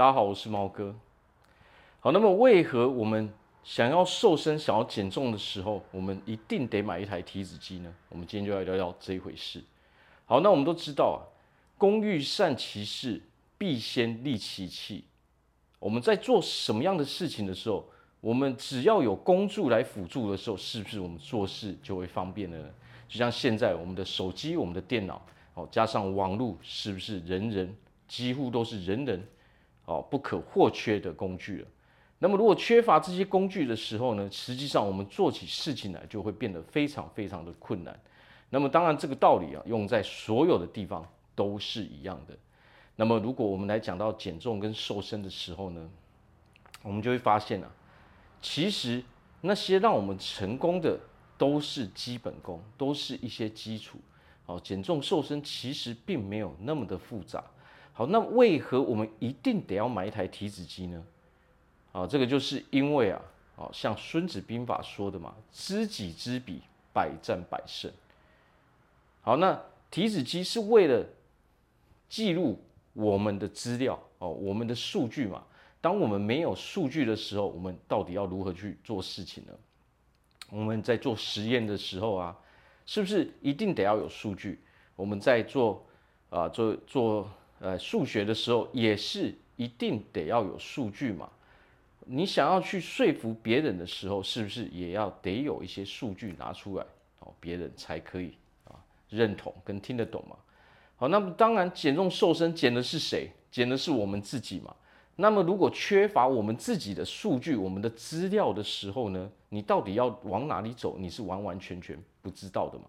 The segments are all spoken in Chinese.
大家好，我是毛哥。好，那么为何我们想要瘦身、想要减重的时候，我们一定得买一台体脂机呢？我们今天就来聊聊这一回事。好，那我们都知道啊，工欲善其事，必先利其器。我们在做什么样的事情的时候，我们只要有工具来辅助的时候，是不是我们做事就会方便了呢？就像现在我们的手机、我们的电脑，哦，加上网络，是不是人人几乎都是人人哦不可或缺的工具了？那么如果缺乏这些工具的时候呢，实际上我们做起事情来就会变得非常非常的困难。那么当然这个道理啊，用在所有的地方都是一样的。那么如果我们来讲到减重跟瘦身的时候呢，我们就会发现啊，其实那些让我们成功的。都是基本功，都是一些基础。好，减重瘦身其实并没有那么的复杂。好，那为何我们一定得要买一台体脂机呢？啊，这个就是因为啊，啊，像《孙子兵法》说的嘛，“知己知彼，百战百胜”。好，那体脂机是为了记录我们的资料哦，我们的数据嘛。当我们没有数据的时候，我们到底要如何去做事情呢？我们在做实验的时候啊，是不是一定得要有数据？我们在做啊做做呃数学的时候，也是一定得要有数据嘛？你想要去说服别人的时候，是不是也要得有一些数据拿出来哦，别人才可以啊认同跟听得懂嘛？好，那么当然减重瘦身减的是谁？减的是我们自己嘛？那么，如果缺乏我们自己的数据、我们的资料的时候呢，你到底要往哪里走？你是完完全全不知道的嘛。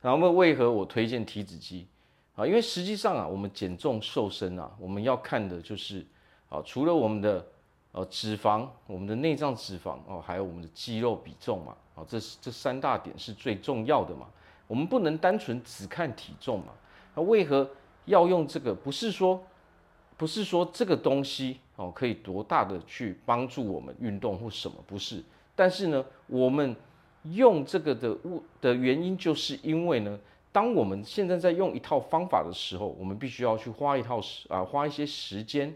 那么，为何我推荐体脂机啊？因为实际上啊，我们减重瘦身啊，我们要看的就是啊，除了我们的呃脂肪、我们的内脏脂肪哦，还有我们的肌肉比重嘛。啊，这是这三大点是最重要的嘛。我们不能单纯只看体重嘛。那为何要用这个？不是说。不是说这个东西哦可以多大的去帮助我们运动或什么，不是。但是呢，我们用这个的物的原因，就是因为呢，当我们现在在用一套方法的时候，我们必须要去花一套时啊花一些时间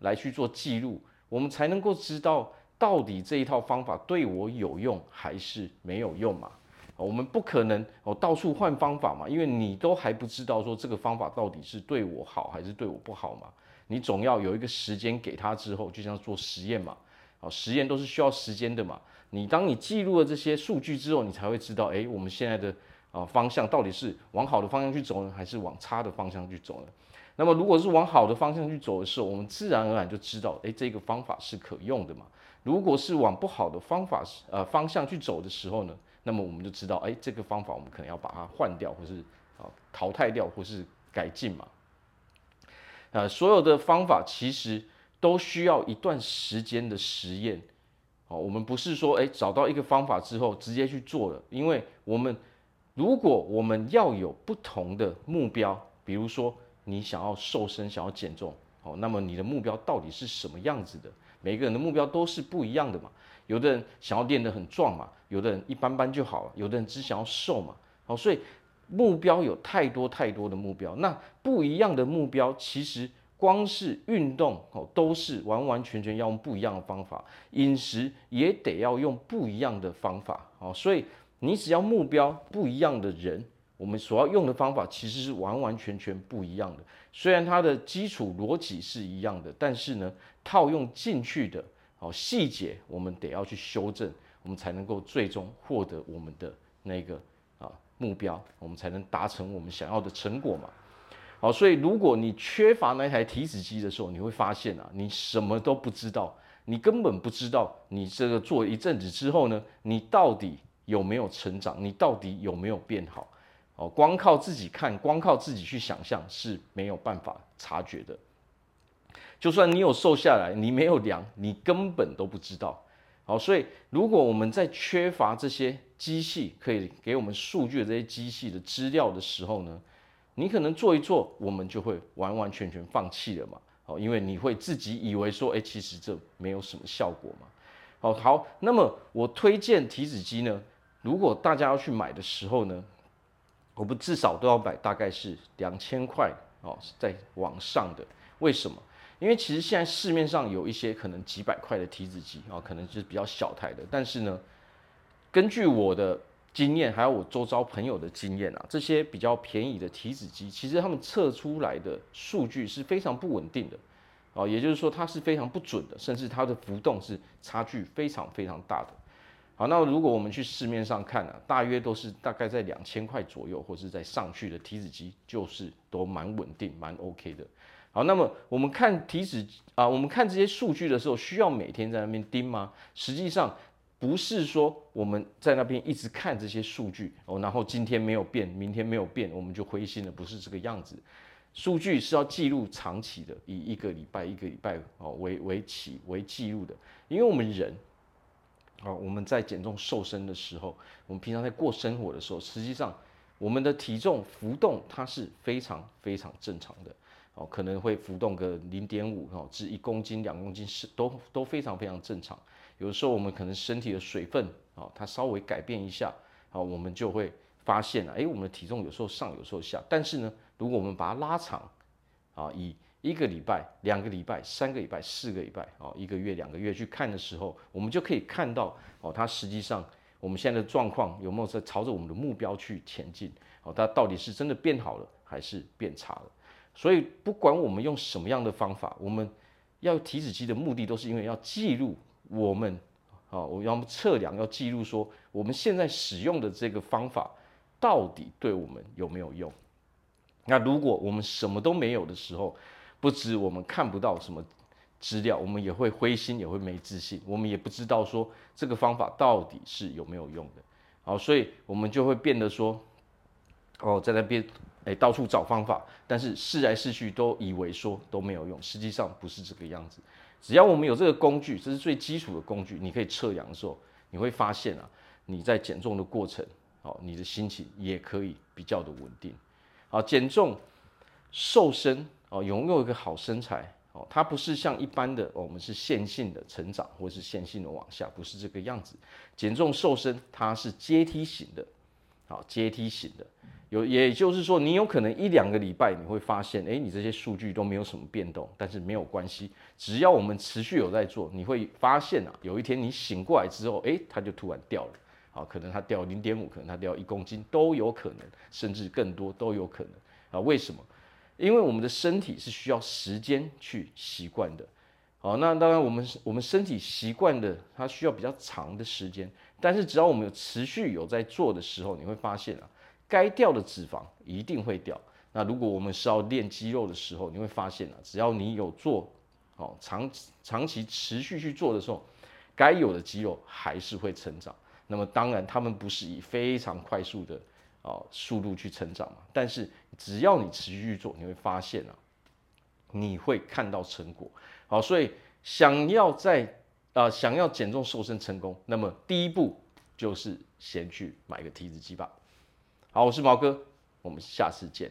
来去做记录，我们才能够知道到底这一套方法对我有用还是没有用嘛。我们不可能哦到处换方法嘛，因为你都还不知道说这个方法到底是对我好还是对我不好嘛。你总要有一个时间给他之后，就像做实验嘛，啊，实验都是需要时间的嘛。你当你记录了这些数据之后，你才会知道，哎，我们现在的啊方向到底是往好的方向去走呢，还是往差的方向去走呢？那么如果是往好的方向去走的时候，我们自然而然就知道，哎，这个方法是可用的嘛。如果是往不好的方法呃方向去走的时候呢，那么我们就知道，哎，这个方法我们可能要把它换掉，或是啊淘汰掉，或是改进嘛。呃，所有的方法其实都需要一段时间的实验，哦，我们不是说哎找到一个方法之后直接去做了，因为我们如果我们要有不同的目标，比如说你想要瘦身、想要减重，哦，那么你的目标到底是什么样子的？每个人的目标都是不一样的嘛，有的人想要练得很壮嘛，有的人一般般就好了，有的人只想要瘦嘛，好，所以。目标有太多太多的目标，那不一样的目标，其实光是运动哦，都是完完全全要用不一样的方法，饮食也得要用不一样的方法哦。所以你只要目标不一样的人，我们所要用的方法其实是完完全全不一样的。虽然它的基础逻辑是一样的，但是呢，套用进去的哦细节，我们得要去修正，我们才能够最终获得我们的那个啊。目标，我们才能达成我们想要的成果嘛。好，所以如果你缺乏那台体脂机的时候，你会发现啊，你什么都不知道，你根本不知道你这个做一阵子之后呢，你到底有没有成长，你到底有没有变好？哦，光靠自己看，光靠自己去想象是没有办法察觉的。就算你有瘦下来，你没有量，你根本都不知道。好，所以如果我们在缺乏这些机器可以给我们数据的这些机器的资料的时候呢，你可能做一做，我们就会完完全全放弃了嘛。好，因为你会自己以为说，哎，其实这没有什么效果嘛。好，好，那么我推荐体脂机呢，如果大家要去买的时候呢，我们至少都要买大概是两千块哦，在往上的。为什么？因为其实现在市面上有一些可能几百块的体脂机啊，可能就是比较小台的，但是呢，根据我的经验，还有我周遭朋友的经验啊，这些比较便宜的体脂机，其实他们测出来的数据是非常不稳定的，哦，也就是说它是非常不准的，甚至它的浮动是差距非常非常大的。好，那如果我们去市面上看啊，大约都是大概在两千块左右，或是在上去的体脂机，就是都蛮稳定、蛮 OK 的。好，那么我们看体脂啊，我们看这些数据的时候，需要每天在那边盯吗？实际上不是说我们在那边一直看这些数据哦，然后今天没有变，明天没有变，我们就灰心了，不是这个样子。数据是要记录长期的，以一个礼拜一个礼拜哦为为起为记录的，因为我们人。好，我们在减重瘦身的时候，我们平常在过生活的时候，实际上我们的体重浮动它是非常非常正常的，哦，可能会浮动个零点五哦至一公斤、两公斤是都都非常非常正常。有的时候我们可能身体的水分啊，它稍微改变一下，啊，我们就会发现了，哎，我们的体重有时候上，有时候下。但是呢，如果我们把它拉长，啊，以一个礼拜、两个礼拜、三个礼拜、四个礼拜，哦，一个月、两个月去看的时候，我们就可以看到，哦，它实际上我们现在的状况有没有在朝着我们的目标去前进？哦，它到底是真的变好了，还是变差了？所以，不管我们用什么样的方法，我们要体脂机的目的都是因为要记录我们，哦，我要测量，要记录说我们现在使用的这个方法到底对我们有没有用？那如果我们什么都没有的时候，不止我们看不到什么资料，我们也会灰心，也会没自信。我们也不知道说这个方法到底是有没有用的。好，所以我们就会变得说，哦，在那边哎到处找方法，但是试来试去都以为说都没有用，实际上不是这个样子。只要我们有这个工具，这是最基础的工具，你可以测量的时候，你会发现啊，你在减重的过程，哦，你的心情也可以比较的稳定。好，减重瘦身。哦，拥有一个好身材哦，它不是像一般的，我们是线性的成长，或是线性的往下，不是这个样子。减重瘦身它是阶梯型的，好，阶梯型的，有也就是说，你有可能一两个礼拜你会发现，诶，你这些数据都没有什么变动，但是没有关系，只要我们持续有在做，你会发现啊，有一天你醒过来之后，诶，它就突然掉了，好，可能它掉零点五，可能它掉一公斤都有可能，甚至更多都有可能啊？为什么？因为我们的身体是需要时间去习惯的，好，那当然我们我们身体习惯的，它需要比较长的时间。但是只要我们有持续有在做的时候，你会发现啊，该掉的脂肪一定会掉。那如果我们是要练肌肉的时候，你会发现啊，只要你有做，哦，长长期持续去做的时候，该有的肌肉还是会成长。那么当然，他们不是以非常快速的。哦，速度去成长嘛，但是只要你持续去做，你会发现啊，你会看到成果。好，所以想要在啊、呃、想要减重瘦身成功，那么第一步就是先去买个体脂机吧。好，我是毛哥，我们下次见。